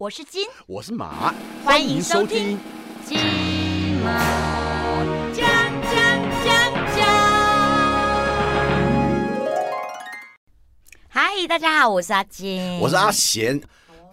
我是金，我是马，欢迎收听。金马讲讲讲讲。嗨，大家好，我是阿金，我是阿贤。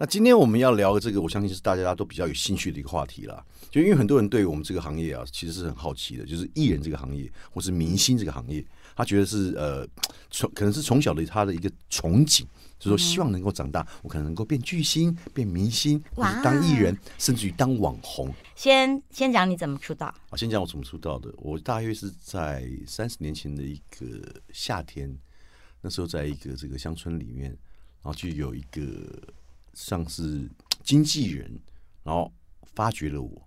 那今天我们要聊的这个，我相信是大家都比较有兴趣的一个话题啦。就因为很多人对我们这个行业啊，其实是很好奇的，就是艺人这个行业，或是明星这个行业，他觉得是呃，从可能是从小的他的一个憧憬，就是说希望能够长大，我可能能够变巨星、变明星，当艺人，甚至于当网红。先先讲你怎么出道。啊，先讲我怎么出道的。我大约是在三十年前的一个夏天，那时候在一个这个乡村里面，然后就有一个像是经纪人，然后发掘了我。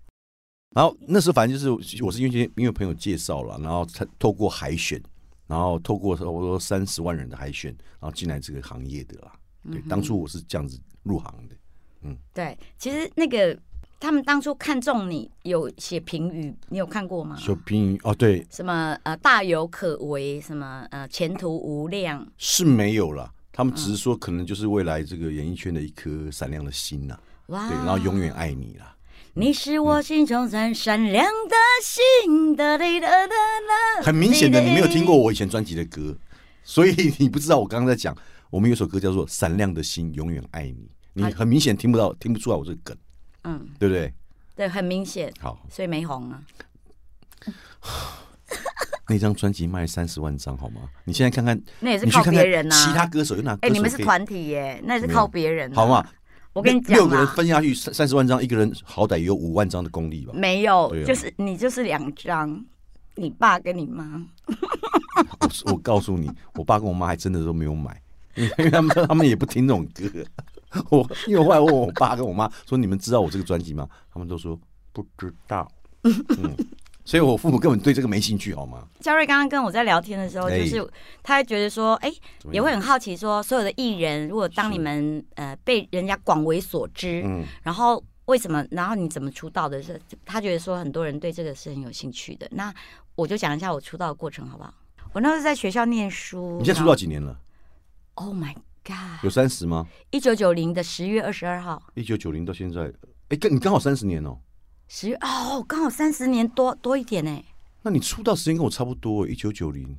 然后那时候反正就是我是因为因为朋友介绍了，然后他透过海选，然后透过差不多三十万人的海选，然后进来这个行业的啦。对，当初我是这样子入行的。嗯对，其实那个他们当初看中你有写评语，你有看过吗？有评语哦，对，什么呃大有可为，什么呃前途无量，是没有了。他们只是说，可能就是未来这个演艺圈的一颗闪亮的心呐、哇！对，然后永远爱你啦。你是我心中最闪亮的星，哒哒哒哒哒。很明显的，你没有听过我以前专辑的歌，所以你不知道我刚刚在讲，我们有首歌叫做《闪亮的心，永远爱你》，你很明显听不到、听不出来我这个梗，嗯，对不对？对，很明显，好，所以没红啊。那张专辑卖三十万张，好吗？你现在看看，那也是靠别人呐、其他歌手有哪歌哎、手你们是团体耶，那也是靠别人、啊好嘛？？我跟你讲六六个人，分下去三三十万张，一个人好歹也有五万张的功力吧？没有，啊就是你就是两张，你爸跟你妈。我我告诉你，我爸跟我妈还真的都没有买，因为他们他们也不听那种歌。我因为我后来问我爸跟我妈说：“你们知道我这个专辑吗？”他们都说不知道。嗯，所以我父母根本对这个没兴趣，好吗？嘉瑞刚刚跟我在聊天的时候，哎就是他还觉得说，哎、也会很好奇说，所有的艺人，如果当你们呃被人家广为所知，嗯，然后为什么，然后你怎么出道的？是他觉得说很多人对这个是很有兴趣的。那我就讲一下我出道的过程，好不好？我那时候在学校念书。你现在出道几年了？？Oh my god！有三十吗？一九九零的十月二十二号，一九九零到现在，哎，跟你刚好三十年哦。十月哦，刚好三十年多多一点呢。那你出道时间跟我差不多，一九九零。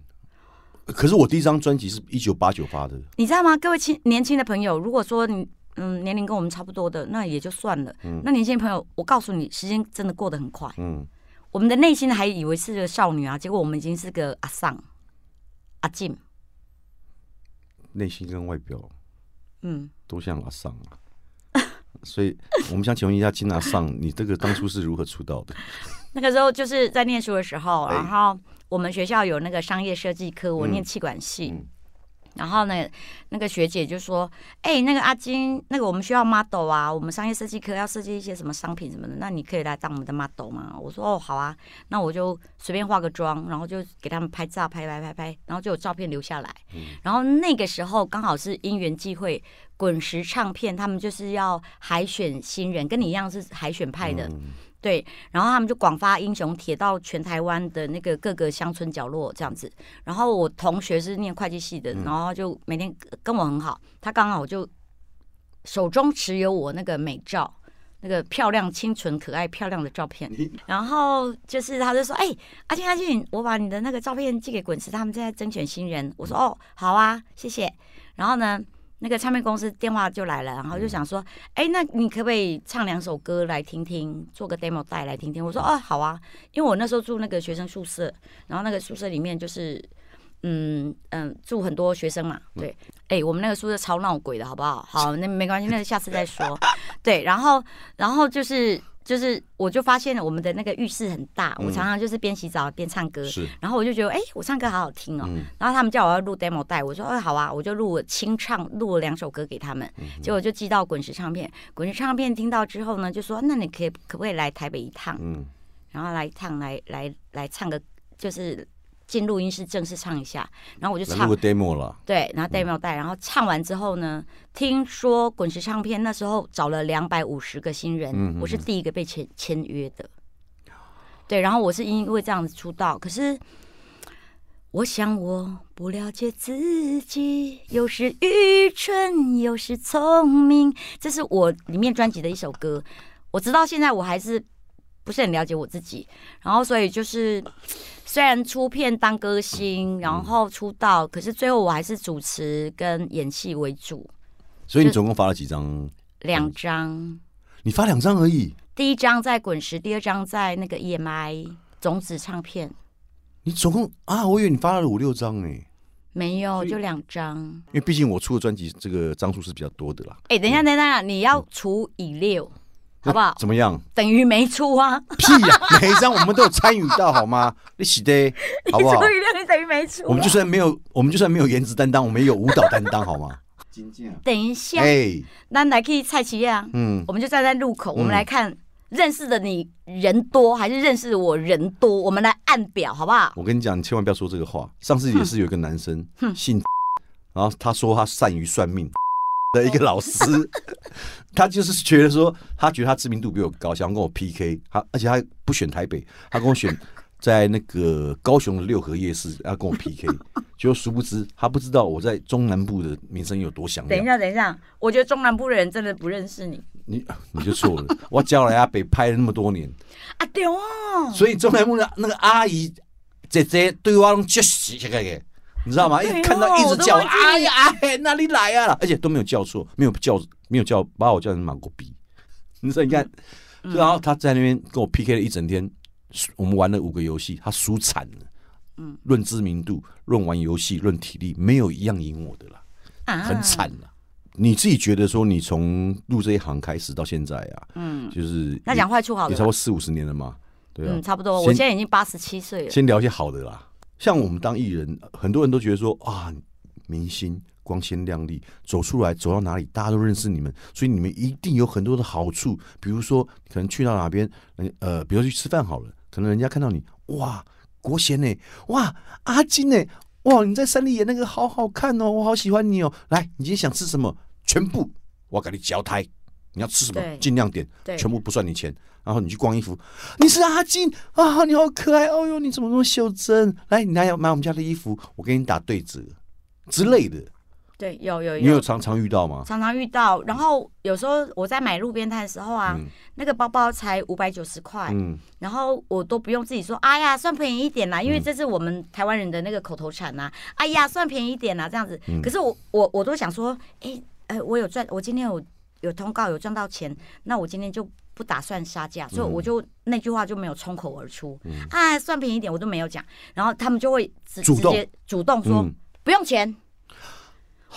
可是我第一张专辑是一九八九发的，你知道吗？各位亲年轻的朋友，如果说你嗯年龄跟我们差不多的，那也就算了。那年轻的朋友，我告诉你，时间真的过得很快。嗯，我们的内心还以为是个少女啊，结果我们已经是个阿桑、阿静。内心跟外表嗯，都像阿尚啊。所以我们想请问一下金娜尚，你这个当初是如何出道的？那个时候就是在念书的时候，哎然后我们学校有那个商业设计科，我嗯念气管系。嗯然后呢，那个学姐就说：“哎、那个阿金，那个我们需要 model 啊，我们商业设计科要设计一些什么商品什么的，那你可以来当我们的 model 吗？”我说：“哦，好啊。”那我就随便化个妆，然后就给他们拍照，拍拍拍拍，然后就有照片留下来。然后那个时候刚好是因缘际会，滚石唱片他们就是要海选新人，跟你一样是海选派的。嗯对，然后他们就广发英雄帖到全台湾的那个各个乡村角落这样子。然后我同学是念会计系的，然后就每天跟我很好，他刚好就手中持有我那个美照。那个漂亮、清纯、可爱、漂亮的照片，然后就是他就说：“哎、阿静阿静，我把你的那个照片寄给滚石，他们正在甄选新人。”我说：“哦，好啊，谢谢。”然后呢，那个唱片公司电话就来了，然后就想说：“哎、那你可不可以唱两首歌来听听，做个 demo 带来听听？”我说：“哦，好啊。”因为我那时候住那个学生宿舍，然后那个宿舍里面就是。嗯嗯，住很多学生嘛，对，哎、我们那个宿舍超闹鬼的，好不好？好，那没关系，那个下次再说。对，然后然后就是就是，我就发现了我们的那个浴室很大，我常常就是边洗澡边唱歌，是，然后我就觉得，哎、我唱歌好好听哦。嗯然后他们叫我要录 demo 带，我说，哎、好啊，我就录了清唱，录了两首歌给他们，嗯结果就寄到滚石唱片。滚石唱片听到之后呢，就说，那你可以可不可以来台北一趟？嗯，然后来一趟，来来来唱个，就是进录音室正式唱一下。然后我就唱 demo 了，对，然后 demo 带，然后唱完之后呢，听说滚石唱片那时候找了两百五十个新人，我是第一个被签签约的。对，然后我是因为这样子出道，可是我想我不了解自己，有时愚蠢，有时聪明。这是我里面专辑的一首歌。我直到现在我还是不是很了解我自己，然后所以就是虽然出片当歌星，然后出道，可是最后我还是主持跟演戏为主。所以你总共发了几张？两张。你发两张而已。第一张在滚石，第二张在那个 EMI 种子唱片。你总共啊，我以为你发了五六张哎，没有，就两张。因为毕竟我出的专辑这个张数是比较多的啦。哎，等一下，等一下，你要除以六，好不好？怎么样？等于没出啊？屁呀！每一张我们都有参与到，好吗？你洗的，好不好？除以六，你等于没出。我们就算没有，我们就算没有颜值担当，我们也有舞蹈担当，好吗？等一下，哎，那来可以蔡奇亚，嗯，我们就站在路口，我们来看。认识的你人多还是认识我人多？我们来按表好不好？我跟你讲，你千万不要说这个话。上次也是有一个男生姓，然后他说他善于算命的一个老师，他就是觉得说他觉得他知名度比我高，想要跟我 PK。他而且他不选台北，他跟我选 在那个高雄的六合夜市要跟我 PK。结果殊不知他不知道我在中南部的名声有多响。等一下，等一下，我觉得中南部的人真的不认识你。你你就错了，我教了阿北拍了那么多年，啊对哦，所以中南部的那个阿姨姐姐对我拢叫死起来嘅，你知道吗？一看到一直叫，哎呀哎，哪里来啊？而且都没有叫错，没有叫没有叫把我叫成马国比，你说你看，然后他在那边跟我 PK 了一整天，我们玩了五个游戏，他输惨了，嗯，论知名度，论玩游戏，论体力，没有一样赢我的了，很惨了。你自己觉得说，你从入这一行开始到现在啊，嗯，就是那讲坏处好，也超过四五十年了嘛，对啊，差不多。我现在已经八十七岁了。先聊些好的啦，像我们当艺人，很多人都觉得说啊，明星光鲜亮丽，走出来走到哪里，大家都认识你们，所以你们一定有很多的好处。比如说，可能去到哪边，呃，比如去吃饭好了，可能人家看到你，哇，国贤呢，哇，阿金呢。哇！你在山里演那个好好看哦，我好喜欢你哦。来，你今天想吃什么？全部我给你交胎。你要吃什么？尽量点，全部不算你钱。然后你去逛衣服，你是阿金啊，你好可爱哦哟，你怎么那么袖珍？来，你来要买我们家的衣服，我给你打对折之类的。对，有有有，你有常常遇到吗？常常遇到，然后有时候我在买路边摊的时候啊，那个包包才五百九十块，嗯，然后我都不用自己说，哎呀，算便宜一点啦，因为这是我们台湾人的那个口头禅呐，哎呀，算便宜一点啦，这样子。可是我我我都想说，哎呃，我有赚，我今天有有通告有赚到钱，那我今天就不打算杀价，所以我就那句话就没有冲口而出，啊，算便宜一点，我都没有讲，然后他们就会直直接主动说不用钱。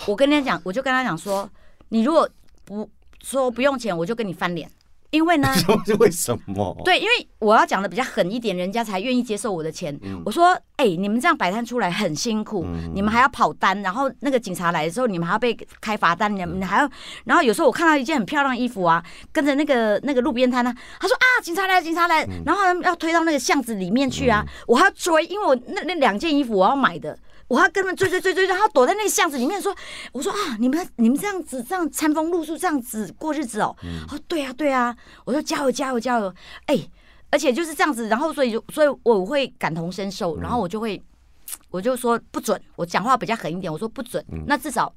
我跟他讲，我就跟他讲说，你如果不说不用钱，我就跟你翻脸。因为呢，为什么？对，因为我要讲的比较狠一点，人家才愿意接受我的钱。我说，哎，你们这样摆摊出来很辛苦，你们还要跑单，然后那个警察来的时候，你们还要被开罚单，你们还要，然后有时候我看到一件很漂亮的衣服啊，跟着那个那个路边摊呢，他说啊，警察来，警察来，然后要推到那个巷子里面去啊，我还要追，因为我那那两件衣服我要买的。我要跟他们追追追追，然后躲在那个巷子里面说：“我说啊，你们你们这样子这样餐风露宿这样子过日子哦。”哦，对啊对啊，我说加油加油加油！哎，而且就是这样子，然后所以就所以我会感同身受，然后我就会我就说不准，我讲话比较狠一点，我说不准，那至少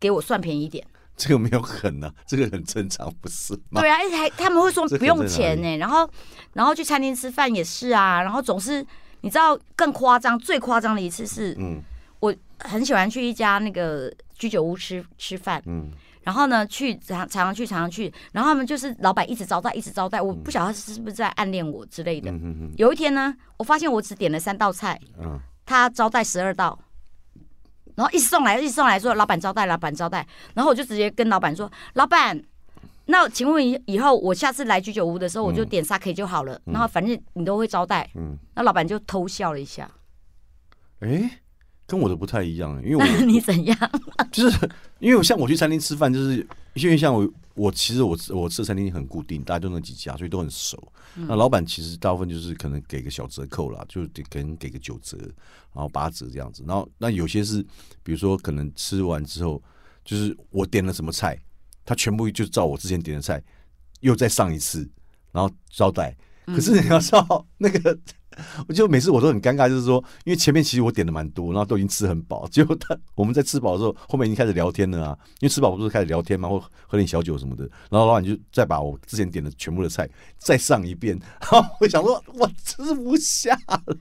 给我算便宜一点。这个没有狠呢，这个很正常，不是吗？对啊，还他们会说不用钱呢，然后然后去餐厅吃饭也是啊，然后总是。你知道更夸张、最夸张的一次是，我很喜欢去一家那个居酒屋吃吃饭，然后呢，去常常常去常常去，然后他们就是老板一直招待，一直招待，我不晓得他是不是在暗恋我之类的。有一天呢，我发现我只点了三道菜，他招待十二道，然后一直送来，一直送来说老板招待，老板招待，然后我就直接跟老板说，老板。那请问以以后我下次来居酒屋的时候，我就点沙 K 就好了。然后反正你都会招待。嗯，那老板就偷笑了一下。哎，跟我的不太一样，因为我 你怎样？就是因为像我去餐厅吃饭，就是因为像我我其实我我吃的餐厅很固定，大家都那几家，所以都很熟。那老板其实大部分就是可能给个小折扣啦，就可能给个九折，然后八折这样子。然后那有些是比如说可能吃完之后，就是我点了什么菜。他全部就照我之前点的菜，又再上一次，然后招待。可是你要知道，那个 我就每次我都很尴尬，就是说，因为前面其实我点的蛮多，然后都已经吃很饱，结果他我们在吃饱的时候，后面已经开始聊天了啊。因为吃饱不是开始聊天嘛，或喝点小酒什么的，然后老板就再把我之前点的全部的菜再上一遍，然后我想说，我吃不下了。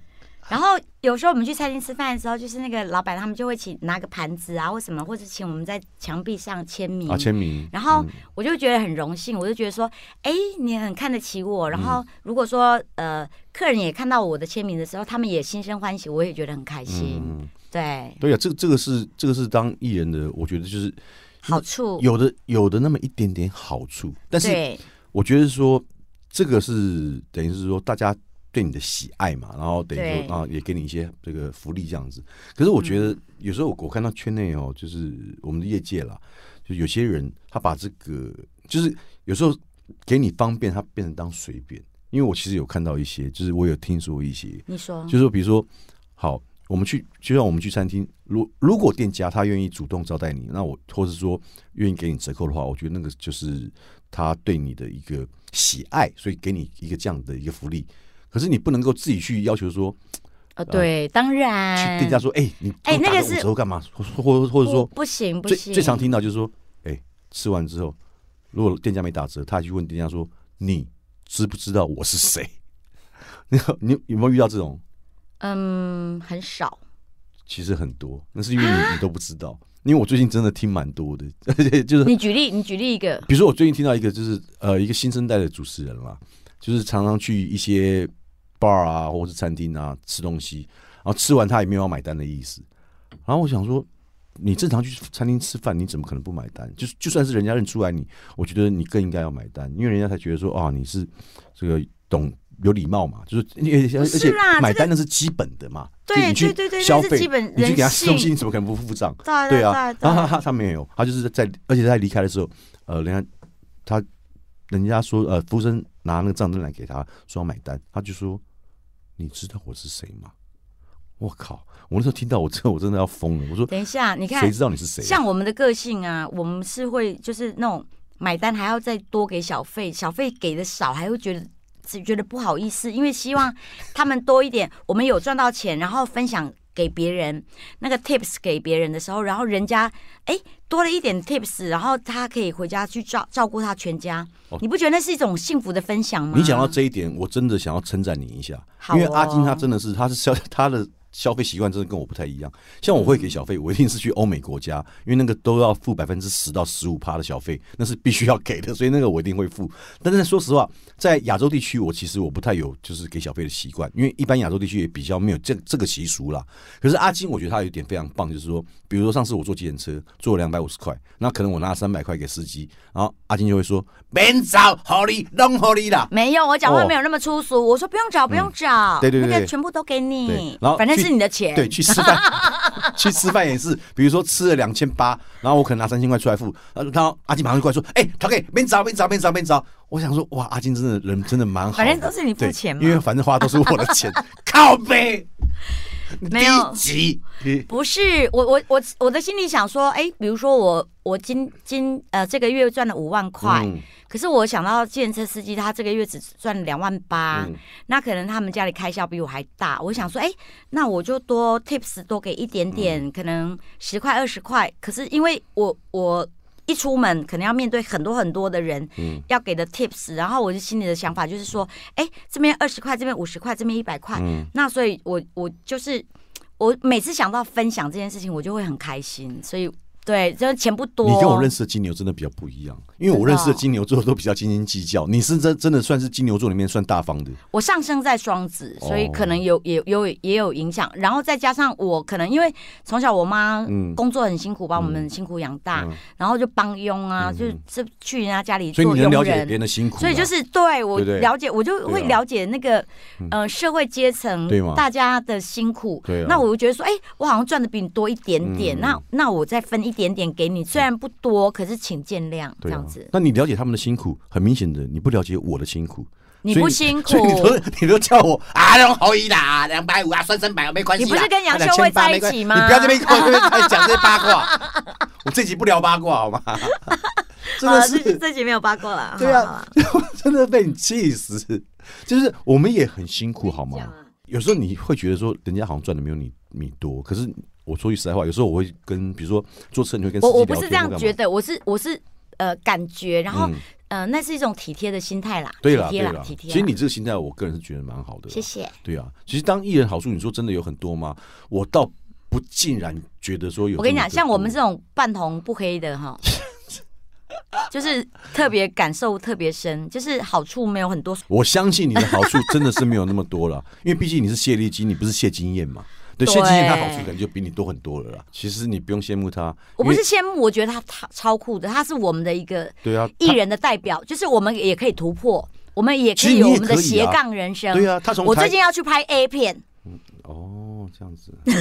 然后有时候我们去餐厅吃饭的时候，就是那个老板他们就会请拿个盘子啊或什么，或者请我们在墙壁上签名啊，签名。然后我就觉得很荣幸，我就觉得说，哎，你很看得起我。然后如果说呃，客人也看到我的签名的时候，他们也心生欢喜，我也觉得很开心。对，对呀，这这个是这个是当艺人的，我觉得就是好处，有的有的那么一点点好处，但是我觉得说这个是等于是说大家。对你的喜爱嘛，然后等于说啊，也给你一些这个福利这样子。可是我觉得有时候我我看到圈内哦，就是我们的业界啦，就有些人他把这个就是有时候给你方便，他变成当随便。因为我其实有看到一些，就是我有听说一些，你说，就是说比如说，好，我们去就像我们去餐厅，如如果店家他愿意主动招待你，那我或者说愿意给你折扣的话，我觉得那个就是他对你的一个喜爱，所以给你一个这样的一个福利。可是你不能够自己去要求说，呃，对，当然，去店家说，哎，你哎那个时候干嘛？或或或者说不行不行。最常听到就是说，哎，吃完之后，如果店家没打折，他去问店家说，你知不知道我是谁？你你有没有遇到这种？嗯，很少。其实很多，那是因为你你都不知道。因为我最近真的听蛮多的，而 且就是你举例，你举例一个，比如说我最近听到一个，就是呃，一个新生代的主持人啦。就是常常去一些 bar 啊，或者是餐厅啊吃东西，然后吃完他也没有要买单的意思。然后我想说，你正常去餐厅吃饭，你怎么可能不买单？就是就算是人家认出来你，我觉得你更应该要买单，因为人家才觉得说啊，你是这个懂有礼貌嘛。就是而且买单那是基本的嘛。对对对对，消费你去给他吃东西，你怎么可能不付账？对啊，然后他他他没有，他就是在而且在离开的时候，呃，人家他。人家说，呃，服务生拿那个账单来给他，说要买单，他就说：“你知道我是谁吗？”我靠！我那时候听到，我真我真的要疯了。我说：“等一下，你看，谁知道你是谁？”像我们的个性啊，我们是会就是那种买单还要再多给小费，小费给的少还会觉得只觉得不好意思，因为希望他们多一点，我们有赚到钱，然后分享。给别人那个 tips 给别人的时候，然后人家哎多了一点 tips，然后他可以回家去照照顾他全家，你不觉得那是一种幸福的分享吗？你讲到这一点，我真的想要称赞你一下，因为阿金他真的是他是消 他的。消费习惯真的跟我不太一样，像我会给小费，我一定是去欧美国家，因为那个都要付百分之十到十五趴的小费，那是必须要给的，所以那个我一定会付。但是说实话，在亚洲地区，我其实我不太有就是给小费的习惯，因为一般亚洲地区也比较没有这这个习俗啦。可是阿金，我觉得他有一点非常棒，就是说，比如说上次我坐计程车坐两百五十块，那可能我拿三百块给司机，然后阿金就会说：“别找，好利，弄好利啦。”没有，我讲话没有那么粗俗，我说不用找，不用找，对对对，全部都给你，然后反正。是你的钱，对，去吃饭，去吃饭也是，比如说吃了两千八，然后我可能拿三千块出来付，然后阿金马上就过来说：“哎，陶 K 没找，没找，没找，没找。”我想说，哇，阿金真的人真的蛮好，反正都是你付钱嘛，因为反正花都是我的钱，靠背。没有，不是我我我我的心里想说，哎，比如说我我今今呃这个月赚了五万块，可是我想到计程车司机他这个月只赚两万八，那可能他们家里开销比我还大，我想说，哎，那我就多 tips 多给一点点，可能十块二十块，可是因为我我。一出门可能要面对很多很多的人，嗯要给的 tips，然后我就心里的想法就是说，哎，这边二十块，这边五十块，这边一百块，嗯那所以我我就是我每次想到分享这件事情，我就会很开心，所以。对，这钱不多。你跟我认识的金牛真的比较不一样，因为我认识的金牛座都比较斤斤计较。你是真真的算是金牛座里面算大方的。我上升在双子，所以可能有也有也有影响。然后再加上我可能因为从小我妈工作很辛苦，把我们辛苦养大，然后就帮佣啊，就是去人家家里做佣人。别人的辛苦，所以就是对我了解，我就会了解那个呃社会阶层大家的辛苦。对那我就觉得说，哎，我好像赚的比你多一点点，那那我再分一。一点点给你，虽然不多，可是请见谅，这样子。那你了解他们的辛苦，很明显的，你不了解我的辛苦。你不辛苦，你都你都叫我啊，两好一啦，两百五啊，三三百没关系。你不是跟杨秀慧在一起吗？你不要这边这边讲这些八卦，我这集不聊八卦好吗？真的是这集没有八卦了。对啊，真的被你气死。就是我们也很辛苦，好吗？有时候你会觉得说，人家好像赚的没有你你多，可是我说句实在话，有时候我会跟，比如说坐车，你会跟我我不是这样觉得，我是我是呃感觉，然后、嗯呃那是一种体贴的心态啦，对啦，体贴啦，对啦。体贴啦。其实你这个心态，我个人是觉得蛮好的。谢谢。对啊，其实当艺人好处，你说真的有很多吗？我倒不尽然觉得说有。我跟你讲，像我们这，种半红不黑的哈，就是特别感受特别深，就是好处没有很多。我相信你的好处真的是没有那么多了，因为毕竟你是谢丽金，你不是谢金燕嘛。对，对谢金燕她好处可能就比你多很多了啦。其实你不用羡慕他，我不是羡慕，我觉得他他超酷的，他是我们的一个对啊，艺人的代表，就是我们也可以突破，我们也可以有我们的斜杠人生。对啊，他从我最近要去拍 A 片，哦这样子，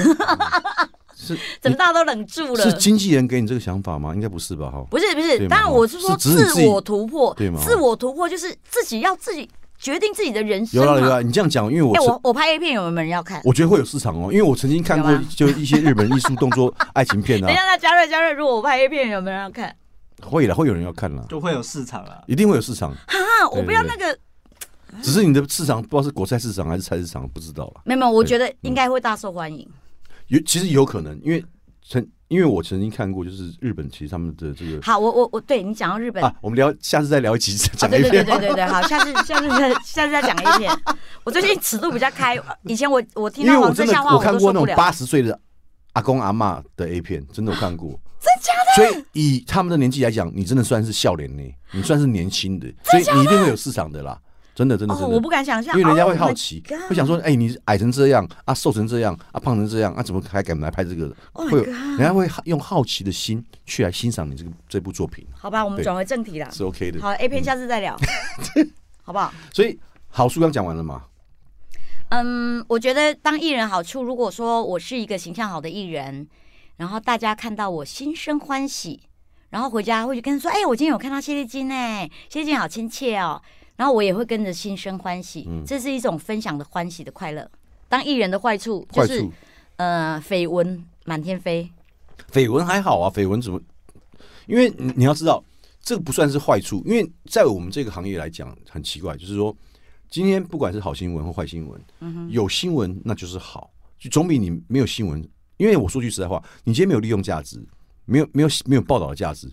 是怎么大家都冷住了？是经纪人给你这个想法吗？应该不是吧？哈，不是不是，当然我是说自我突破，对吗自我突破就是自己要自己决定自己的人生嘛。有啦有啦，你这样讲，因为我我我拍 A 片有没有人要看？我觉得会有市场哦，因为我曾经看过 就一些日本艺术动作爱情片啊等一啊，下，那嘉瑞嘉瑞，如果我拍 A 片有没有人要看？会了，会有人要看了，就会有市场了。一定会有市场，哈哈，我不要那个，只是你的市场不知道是国菜市场还是菜市场，不知道了。没有没有，我觉得应该会大受欢迎。有其实有可能，因为曾因为我曾经看过，就是日本其实他们的这个好，我我我对你讲到日本，啊，我们聊下次再聊一集啊，讲对 A 对对片。对对对，好，下次下次再下次再讲 A 片。我最近尺度比较开，以前我我听因为我到黄色真的笑话我看过那种。八十岁的阿公阿妈的 A 片，真的我看过，真假的？所以以他们的年纪来讲，你真的算是笑脸呢，你算是年轻的，所以你一定会有市场的啦，真的真的哦，真的我。不敢想象，因为人家会 Oh 好奇会想说，哎、你矮成这样啊，瘦成这样啊，胖成这样啊，怎么还敢来拍这个？Oh 会有人家会用好奇的心去来欣赏你这个这部作品，好吧，我们对转回正题啦。是 OK 的。好，A 片下次再聊，好不好？所以好书刚讲完了嘛，嗯，我觉得当艺人好处，如果说我是一个形象好的艺人，然后大家看到我心生欢喜，然后回家会去跟人说：“哎、我今天有看到谢丽金哎，谢丽金好亲切哦。”然后我也会跟着心生欢喜，嗯这是一种分享的欢喜的快乐。当艺人的坏处就是呃绯闻满天飞，绯闻还好啊，绯闻怎么？因为你你要知道，这个不算是坏处，因为在我们这个行业来讲，很奇怪，就是说，今天不管是好新闻或坏新闻，有新闻那就是好，就总比你没有新闻。因为我说句实在话，你今天没有利用价值，没有没有没有报道的价值，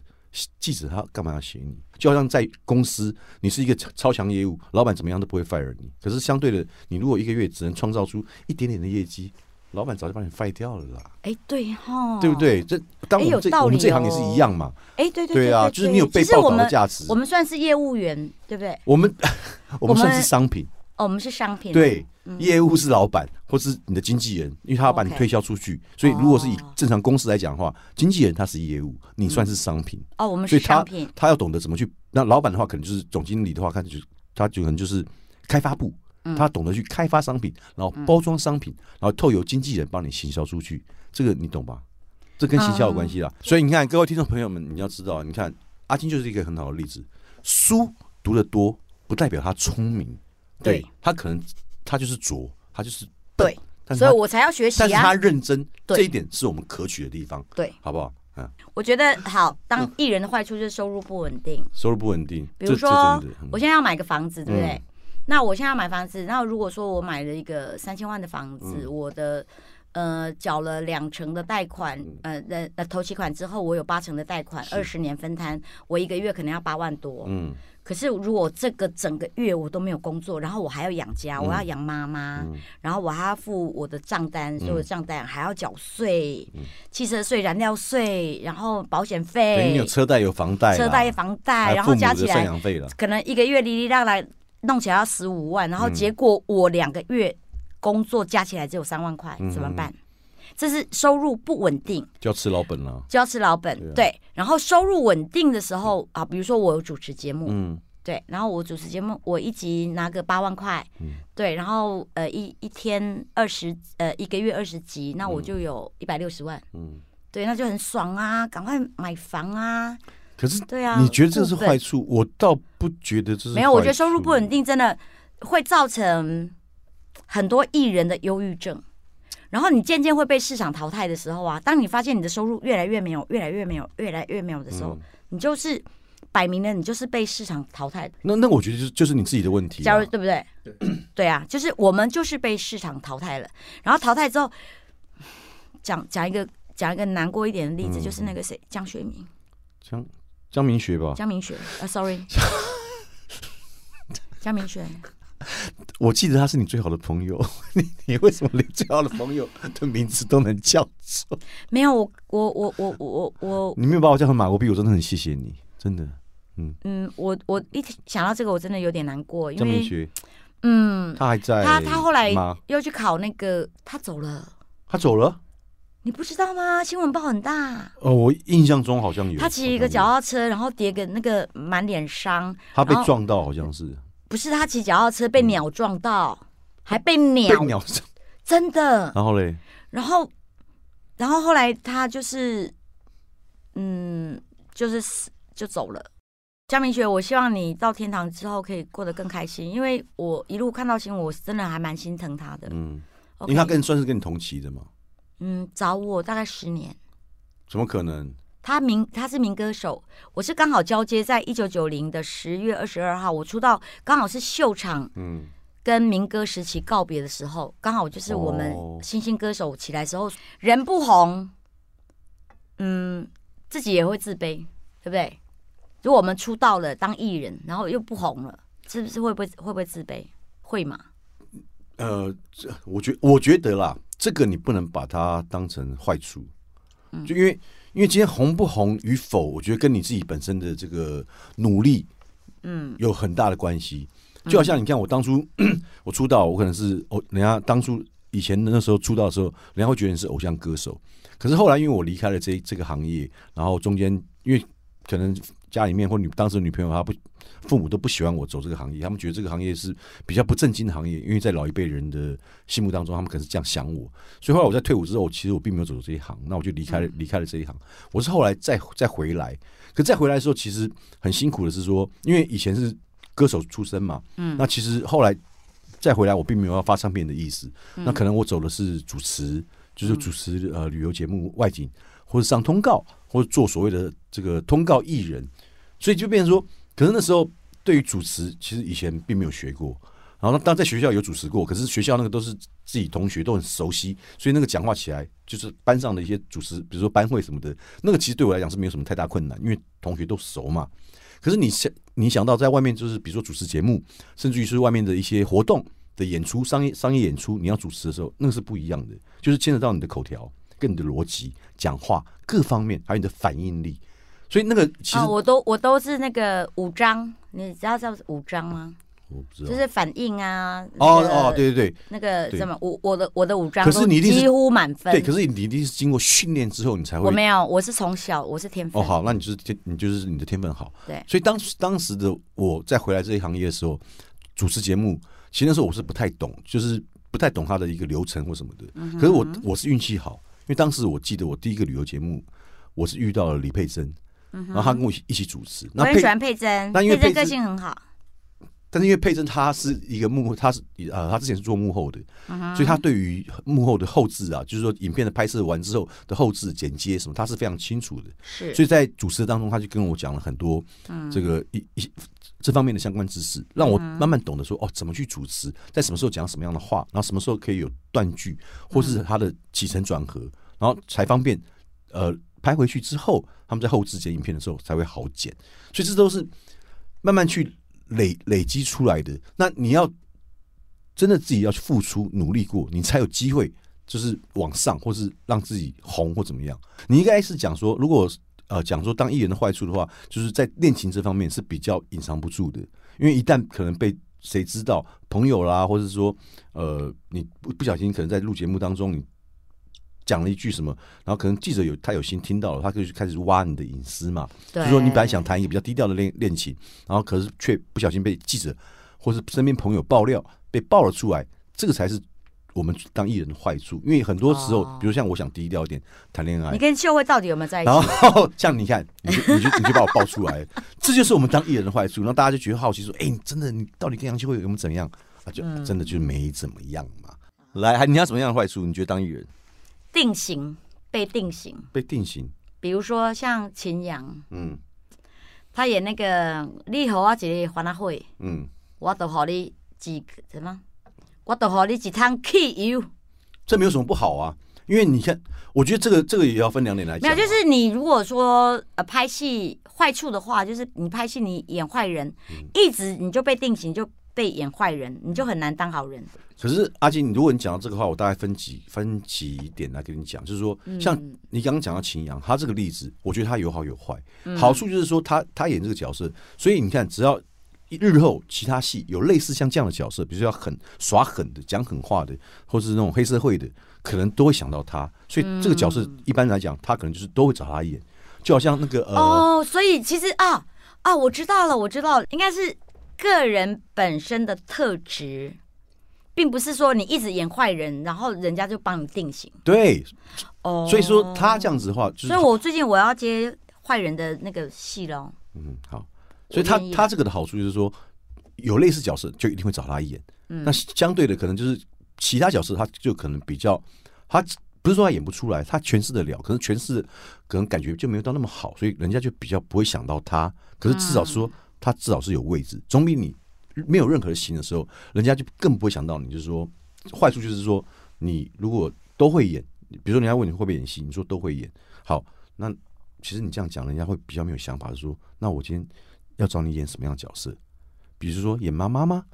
记者他干嘛要写你？就好像在公司，你是一个超超强业务，老板怎么样都不会 fire 你。可是相对的，你如果一个月只能创造出一点点的业绩，老板早就把你 fire 掉了啦。哎，对哈，对不？对？这当我们这、我们这行也是哦一样嘛。哎，对对对啊，对就是你有被报道的价值。我们算是业务员，对不对？我们 我们算是商品，哦，我们是商品，对，业务是老板或是你的经纪人，因为他要把你推销出去。所以如果是以哦正常公司来讲的话，经纪人他是业务，你算是商品，哦，我们是商品，他要懂得怎么去。那老板的话，可能就是总经理的话，看就他就可能就是开发部。嗯他懂得去开发商品，然后包装商品，然后透由经纪人帮你行销出去，这个你懂吧？这跟行销有关系嗯啦。所以你看，各位听众朋友们，你要知道，你看阿金就是一个很好的例子。书读得多，不代表他聪明，对。对。他可能他就是拙，他就是笨对，但是所以我才要学习但是他啊。认真，对。这一点是我们可取的地方，对，好不好？嗯，我觉得好，当艺人的坏处就是收入不稳定。收入不稳定，比如这这说真的，嗯。我现在要买个房子，对不对？嗯？那我现在要买房子，那如果说我买了一个三千万的房子，嗯。我的呃缴了两成的贷款，呃呃呃头期款之后，我有八成的贷款，二十年分摊，我一个月可能要八万多。嗯可是如果这个整个月我都没有工作，然后我还要养家，我要养妈妈，嗯。然后我还要付我的账单，所有的账单还要缴税，汽车税、燃料税，然后保险费你有、车贷有房贷，车贷、房贷，然后加起来可能一个月哩哩啦啦弄起来要十五万，然后嗯。结果我两个月工作加起来只有三万块，嗯。怎么办？这是收入不稳定，就要吃老本了。就要吃老本。对啊。对，然后收入稳定的时候啊，比如说我有主持节目，嗯。对，然后我主持节目，我一集拿个八万块，嗯。对，然后呃一一天二十呃一个月二十集，那我就有一百六十万，嗯，对，那就很爽啊，赶快买房啊，可是对啊，你觉得这是坏处？我倒不觉得这是没有，我觉得收入不稳定真的会造成很多艺人的忧郁症。然后你渐渐会被市场淘汰的时候啊，当你发现你的收入越来越没有、越来越没有、越来越没有的时候，嗯。你就是摆明了你就是被市场淘汰的。那那我觉得就是就是你自己的问题啊。假如对不对？对。啊，就是我们就是被市场淘汰了，然后淘汰之后，讲讲一个讲一个难过一点的例子，嗯。就是那个谁江学明、江江明学吧，江明学，啊，sorry，江明学，我记得他是你最好的朋友，你你为什么连最好的朋友的名字都能叫错？没有我我我我我我你没有把我叫成马国碧，我真的很谢谢你，真的。嗯嗯，我我一想到这个，我真的有点难过，因为嗯，他还在他他后来吗？又去考那个，他走了，他走了？你不知道吗？新闻报很大。哦，我印象中好像有。他骑一个脚踏车，然后叠个那个满脸伤，他被撞到，好像是不是他骑脚踏车被鸟撞到，还被鸟，鸟撞。真的。然后嘞，然后，然后后来他就是，嗯，就是死就走了。江明学，我希望你到天堂之后可以过得更开心，因为我一路看到新闻，我真的还蛮心疼他的。嗯因为他跟算是跟你同期的嘛，嗯找我大概十年。怎么可能？他民他是民歌手，我是刚好交接在一九九零的十月二十二号，我出道刚好是秀场嗯，跟民歌时期告别的时候，刚好就是我们哦新兴歌手起来时候，人不红，嗯，自己也会自卑，对不对？如果我们出道了当艺人，然后又不红了，是不是会不会会不会自卑？会吗？呃，这我觉我觉得啦，这个你不能把它当成坏处，嗯就因为因为今天红不红与否，我觉得跟你自己本身的这个努力嗯有很大的关系。就好像你看，我当初 我出道，我可能是哦，人家当初以前那时候出道的时候，人家会觉得你是偶像歌手。可是后来，因为我离开了这这个行业，然后中间因为可能家里面或女当时的女朋友，她不父母都不喜欢我走这个行业，他们觉得这个行业是比较不正经的行业，因为在老一辈人的心目当中，他们可能是这样想我。所以后来我在退伍之后，其实我并没有走这一行，那我就离开了离开了这一行。我是后来再再回来，可再回来的时候，其实很辛苦的是说，因为以前是歌手出身嘛，嗯那其实后来再回来，我并没有要发唱片的意思。嗯那可能我走的是主持，就是主持呃旅游节目外景，或者上通告，或者做所谓的这个通告艺人，所以就变成说，可能那时候对于主持，其实以前并没有学过。然后当在学校有主持过，可是学校那个都是自己同学都很熟悉，所以那个讲话起来就是班上的一些主持，比如说班会什么的，那个其实对我来讲是没有什么太大困难，因为同学都熟嘛。可是你想你想到在外面就是比如说主持节目，甚至于是外面的一些活动的演出、商业商业演出，你要主持的时候，那个是不一样的，就是牵扯到你的口条、跟你的逻辑、讲话各方面，还有你的反应力。所以那个其实、啊，我都我都是那个五张，你知道叫五张吗？我不知道就是反应啊。哦那个哦，对对对那个对什么，我我的我的五张可是你一定几乎满分。对，可是你一定是经过训练之后，你才会我没有，我是从小我是天分。哦，好，那你就是天，你就是你的天分好。对所以当时当时的我在回来这一行业的时候，主持节目，其实那时候我是不太懂，就是不太懂它的一个流程或什么的。嗯可是我我是运气好，因为当时我记得我第一个旅游节目，我是遇到了李佩珍，然后她跟我一起主持。我很喜，欢佩珍，那因为佩珍个性很好。但是因为佩珍他是一个幕后，她是呃，他之前是做幕后的，嗯所以他对于幕后的后置啊，就是说影片的拍摄完之后的后置剪接什么，他是非常清楚的。是，所以在主持当中，他就跟我讲了很多嗯。这个一一这方面的相关知识，让我慢慢懂得说哦，怎么去主持，在什么时候讲什么样的话，然后什么时候可以有断句，或是他的起承转合，然后才方便呃拍回去之后，他们在后置剪影片的时候才会好剪。所以这都是慢慢去累累积出来的。那你要真的自己要去付出努力过，你才有机会就是往上，或是让自己红或怎么样。你应该是讲说，如果呃讲说当艺人的坏处的话，就是在恋情这方面是比较隐藏不住的，因为一旦可能被谁知道，朋友啦，或者说呃你不不小心可能在录节目当中你。讲了一句什么，然后可能记者有他有心听到了，他就开始挖你的隐私嘛。对，就说你本来想谈一个比较低调的恋恋情，然后可是却不小心被记者或是身边朋友爆料，被爆了出来，这个才是我们当艺人的坏处。因为很多时候，哦比如像我想低调一点谈恋爱你，跟秀慧到底有没有在一起然？后像你看，你就你就你就把我爆出来，这就是我们当艺人的坏处。然后大家就觉得好奇说，哎、你真的你到底跟杨秀慧有没有怎样？啊，就嗯真的就没怎么样嘛。来，还你要什么样的坏处？你觉得当艺人定型被定型，被定型？比如说像秦阳，嗯他演那个你和我一个欢乐会，嗯，我都和你几什么我都和你几趟汽油。这没有什么不好啊。因为你看，我觉得这个这个也要分两点来讲。没有，就是你如果说呃拍戏坏处的话，就是你拍戏你演坏人，一直你就被定型，就被演坏人，你就很难当好人。可是阿金，如果你讲到这个话，我大概分几分几点来跟你讲，就是说，像你刚刚讲到秦阳，他这个例子，我觉得他有好有坏。好处就是说，他他演这个角色，所以你看，只要日后其他戏有类似像这样的角色，比如说要狠耍狠的、讲狠话的，或是那种黑社会的。可能都会想到他，所以这个角色一般来讲，他可能就是都会找他演，就好像那个呃哦，所以其实啊啊，我知道了，我知道了，应该是个人本身的特质，并不是说你一直演坏人，然后人家就帮你定型。对，哦，所以说他这样子的话，所以我最近我要接坏人的那个戏喽。嗯，好，所以他他这个的好处就是说，有类似角色就一定会找他演，那相对的可能就是其他角色他就可能比较。他不是说他演不出来，他诠释得了，可是诠释可能感觉就没有到那么好，所以人家就比较不会想到他。可是至少说他至少是有位置，总比你没有任何的型的时候，人家就更不会想到你。就是说，坏处就是说，你如果都会演，比如说人家问你会不会演戏，你说都会演，好，那其实你这样讲，人家会比较没有想法，说那我今天要找你演什么样的角色？比如说演妈妈吗？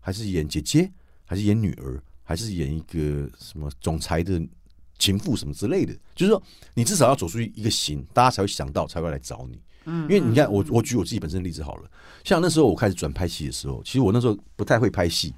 还是演姐姐？还是演女儿？还是演一个什么总裁的情妇什么之类的，就是说你至少要走出一个形，大家才会想到，才会来找你。嗯，因为你看我，我举我自己本身的例子好了，像那时候我开始转拍戏的时候，其实我那时候不太会拍戏，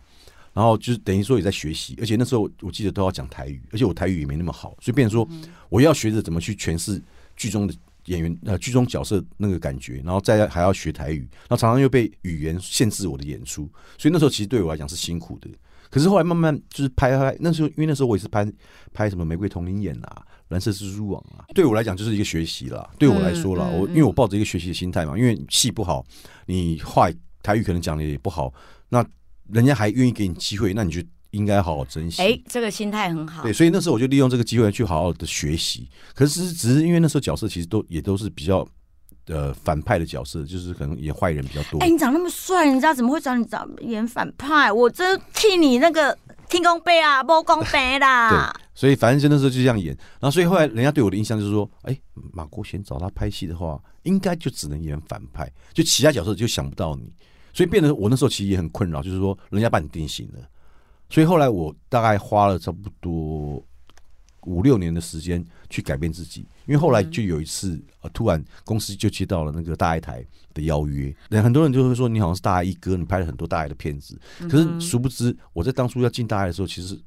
然后就是等于说也在学习，而且那时候我记得都要讲台语，而且我台语也没那么好，所以变成说我要学着怎么去诠释剧中的演员呃剧中角色那个感觉，然后再还要学台语，然后常常又被语言限制我的演出，所以那时候其实对我来讲是辛苦的。可是后来慢慢就是拍拍，那时候因为那时候我也是拍拍什么《玫瑰童林演》啊，《蓝色蜘蛛网》啊，对我来讲就是一个学习啦。对我来说啦，我因为我抱着一个学习的心态嘛，因为戏不好，你话台语可能讲的也不好，那人家还愿意给你机会，那你就应该好好珍惜。哎，这个心态很好。对，所以那时候我就利用这个机会去好好的学习。可是只是因为那时候角色其实都也都是比较。呃，反派的角色就是可能演坏人比较多。哎，你长那么帅，人家怎么会找你找演反派？我真替你那个天公白啊，不公白啦。对，所以反正就那时候就这样演。然后，所以后来人家对我的印象就是说，哎，马国贤找他拍戏的话，应该就只能演反派，就其他角色就想不到你。所以变得我那时候其实也很困扰，就是说人家把你定型了。所以后来我大概花了差不多。五六年的时间去改变自己，因为后来就有一次，呃，突然公司就接到了那个大爱台的邀约，很多人就会说你好像是大爱一哥，你拍了很多大爱的片子。可是殊不知，我在当初要进大爱的时候，其实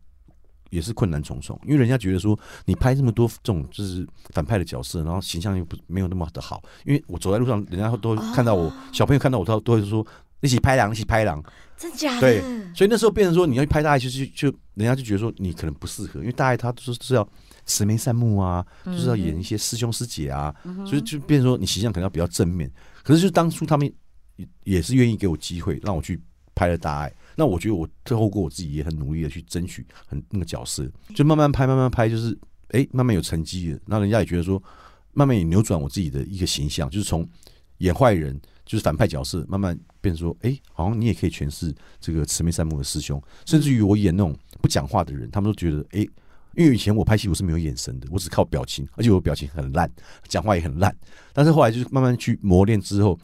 也是困难重重，因为人家觉得说你拍这么多这种就是反派的角色，然后形象又不没有那么的好。因为我走在路上，人家都看到我，小朋友看到我，都都会说一起拍狼，一起拍狼。真假的？对，所以那时候变成说你要去拍大爱，就是就人家就觉得说你可能不适合，因为大爱他都是要慈眉善目啊，就是要演一些师兄师姐啊，所以就变成说你形象可能要比较正面。可是就当初他们也是愿意给我机会，让我去拍了大爱。那我觉得我透过我自己也很努力的去争取很那个角色，就慢慢拍慢慢拍，就是哎慢慢有成绩了。那人家也觉得说，慢慢也扭转我自己的一个形象，就是从演坏人。就是反派角色慢慢变说，哎，好像你也可以诠释这个慈眉善目的师兄，甚至于我演那种不讲话的人，他们都觉得，哎，因为以前我拍戏我是没有眼神的，我只靠表情，而且我表情很烂，讲话也很烂。但是后来就是慢慢去磨练之后，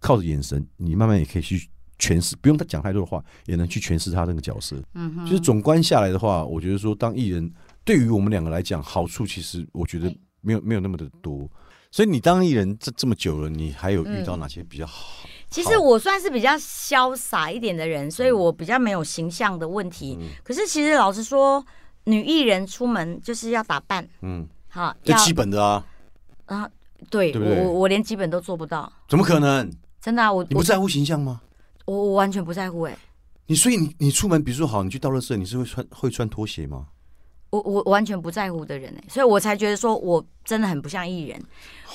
靠着眼神，你慢慢也可以去诠释，不用他讲太多的话，也能去诠释他那个角色。嗯哼，就是总观下来的话，我觉得说当艺人对于我们两个来讲，好处其实我觉得没有没有那么的多。所以你当艺人这这么久了，你还有遇到哪些比较好？其实我算是比较潇洒一点的人，所以我比较没有形象的问题。可是其实老实说，女艺人出门就是要打扮，嗯，好，最基本的啊啊，对，我我连基本都做不到，怎么可能？真的啊，我你不在乎形象吗？我我完全不在乎哎。你所以你你出门，比如说好，你去倒垃圾，你是会穿会穿拖鞋吗？我我完全不在乎的人呢，所以我才觉得说我真的很不像艺人。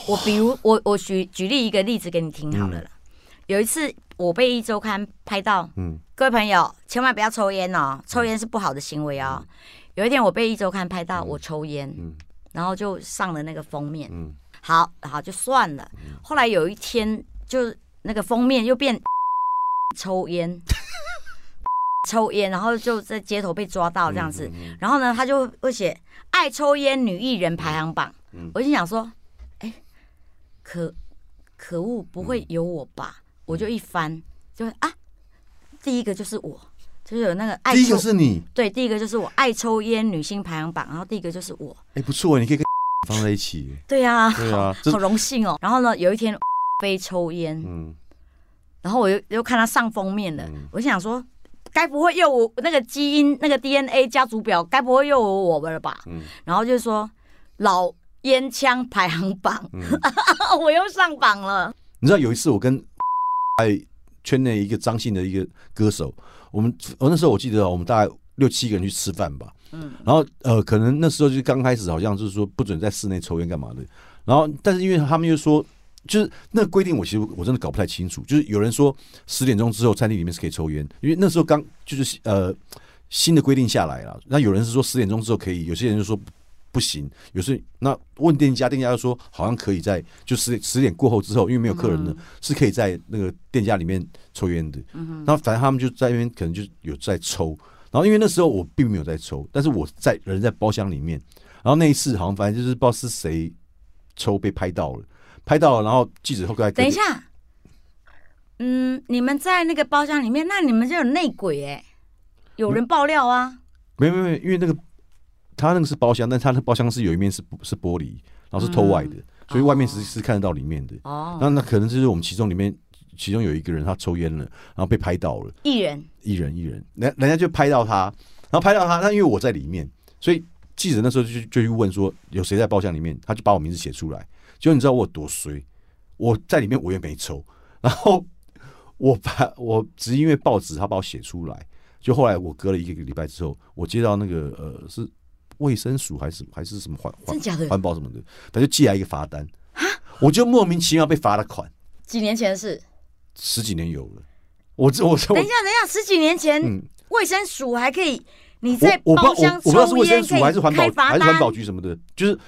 我比如我我举举例一个例子给你听好了啦。有一次我被一周刊拍到，嗯，各位朋友千万不要抽烟哦，抽烟是不好的行为哦。有一天我被一周刊拍到我抽烟，嗯，然后就上了那个封面，嗯，好，好就算了。后来有一天就那个封面又变 抽烟。抽烟，然后就在街头被抓到这样子，嗯嗯嗯。然后呢，他就会写爱抽烟女艺人排行榜。嗯我就想说，哎、可可恶，不会有我吧？嗯。我就一翻，就啊，第一个就是我，就是有那个爱第一个是你，对，第一个就是我爱抽烟女星排行榜，然后第一个就是我，哎，不错，你可以跟 放在一起。对呀、对啊，这好荣幸哦。然后呢，有一天 非抽烟，嗯，然后我又又看他上封面了，嗯。我就想说，该不会又我那个基因那个 DNA 家族表，该不会又有我们了吧？嗯然后就说老烟枪排行榜，嗯 我又上榜了。你知道有一次我跟 在圈内一个张姓的一个歌手，我们我那时候我记得我们大概六七个人去吃饭吧，嗯，然后呃，可能那时候就刚开始好像就是说不准在室内抽烟干嘛的，然后但是因为他们又说。就是那个规定，我其实我真的搞不太清楚。就是有人说十点钟之后餐厅里面是可以抽烟，因为那时候刚就是呃新的规定下来了。那有人是说十点钟之后可以，有些人就说不不行。有时那问店家，店家就说好像可以在就十点十点过后之后，因为没有客人了，是可以在那个店家里面抽烟的。嗯然后反正他们就在那边可能就有在抽，然后因为那时候我并没有在抽，但是我在人在包厢里面，然后那一次好像反正就是不知道是谁抽被拍到了，拍到了，然后记者后来等一，下，嗯，你们在那个包厢里面，那你们就有内鬼哎、有人爆料啊，没有没有因为那个他那个是包厢，但他那包厢是有一面是是玻璃，然后是透外的，所以外面是是看得到里面的。哦，那那可能就是我们其中里面其中有一个人他抽烟了，然后被拍到了。艺人。一人一人，人人家就拍到他，然后拍到他，那因为我在里面，所以记者那时候就就去问说有谁在包厢里面，他就把我名字写出来。结果你知道我有多衰，我在里面我也没抽，然后我把我只是因为报纸他把我写出来，就后来我隔了一个礼拜之后，我接到那个呃是卫生署还是还是什么环环？环保什么的，他就寄来一个罚单，我就莫名其妙被罚了款，几年前的事？十几年有了。我这我等一下，等一下，十几年前嗯。卫生署还可以你在包厢我我不知道是抽卫生署烟可以还是环保开罚还是环保，局什么的，就是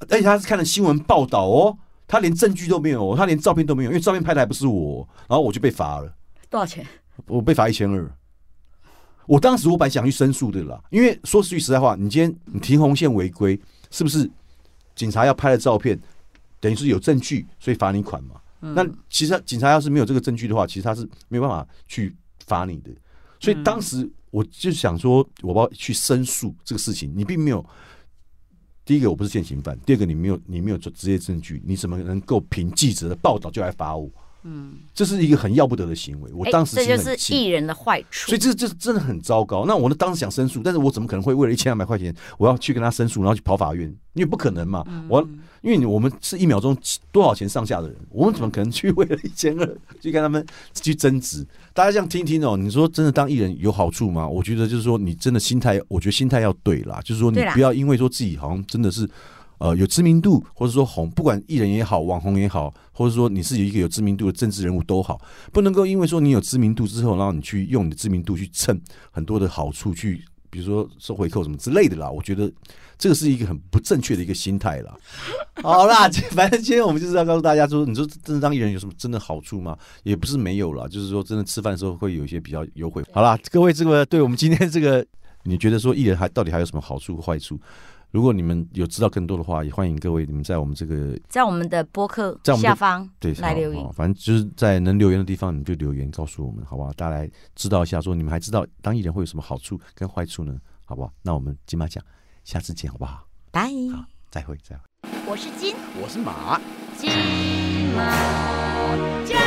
而且他是看了新闻报道哦，他连证据都没有哦，他连照片都没有，因为照片拍的还不是我，然后我就被罚了，多少钱？我被罚一千二。我当时我本来想去申诉的啦，因为说句实在话，你今天你停红线违规，是不是警察要拍的照片，等于是有证据，所以罚你款嘛？嗯那其实警察要是没有这个证据的话，其实他是没有办法去罚你的。所以当时我就想说，我要去申诉这个事情，你并没有。第一个我不是现行犯，第二个你没有你没有做职业证据，你怎么能够凭记者的报道就来罚我？嗯，这是一个很要不得的行为。我哎当时这就是艺人的坏处所以。这这真的很糟糕。那我呢当时想申诉，但是我怎么可能会为了一千两百块钱，我要去跟他申诉，然后去跑法院？因为不可能嘛。嗯我因为我们是一秒钟多少钱上下的人，我们怎么可能去为了一千二去跟他们去争执？大家这样听听哦，你说真的当艺人有好处吗？我觉得就是说你真的心态，我觉得心态要对啦，就是说你不要因为说自己好像真的是。呃，有知名度，或者说红，不管艺人也好，网红也好，或者说你是一个有知名度的政治人物都好，不能够因为说你有知名度之后，然后你去用你的知名度去蹭很多的好处，去比如说收回扣什么之类的啦。我觉得这个是一个很不正确的一个心态啦。好啦，反正今天我们就是要告诉大家说，你说真的当艺人有什么真的好处吗？也不是没有啦，就是说真的吃饭的时候会有一些比较优惠。好啦，各位这个对我们今天这个，你觉得说艺人还到底还有什么好处和坏处？如果你们有知道更多的话，也欢迎各位你们在我们这个在我们的播客在我们下方对，来留言好。反正就是在能留言的地方，你们就留言告诉我们，好不好？大家来知道一下，说你们还知道当艺人会有什么好处跟坏处呢？好不好？那我们金马奖下次见，好不好？拜，好，再会，再会。我是金我是马。金马奖。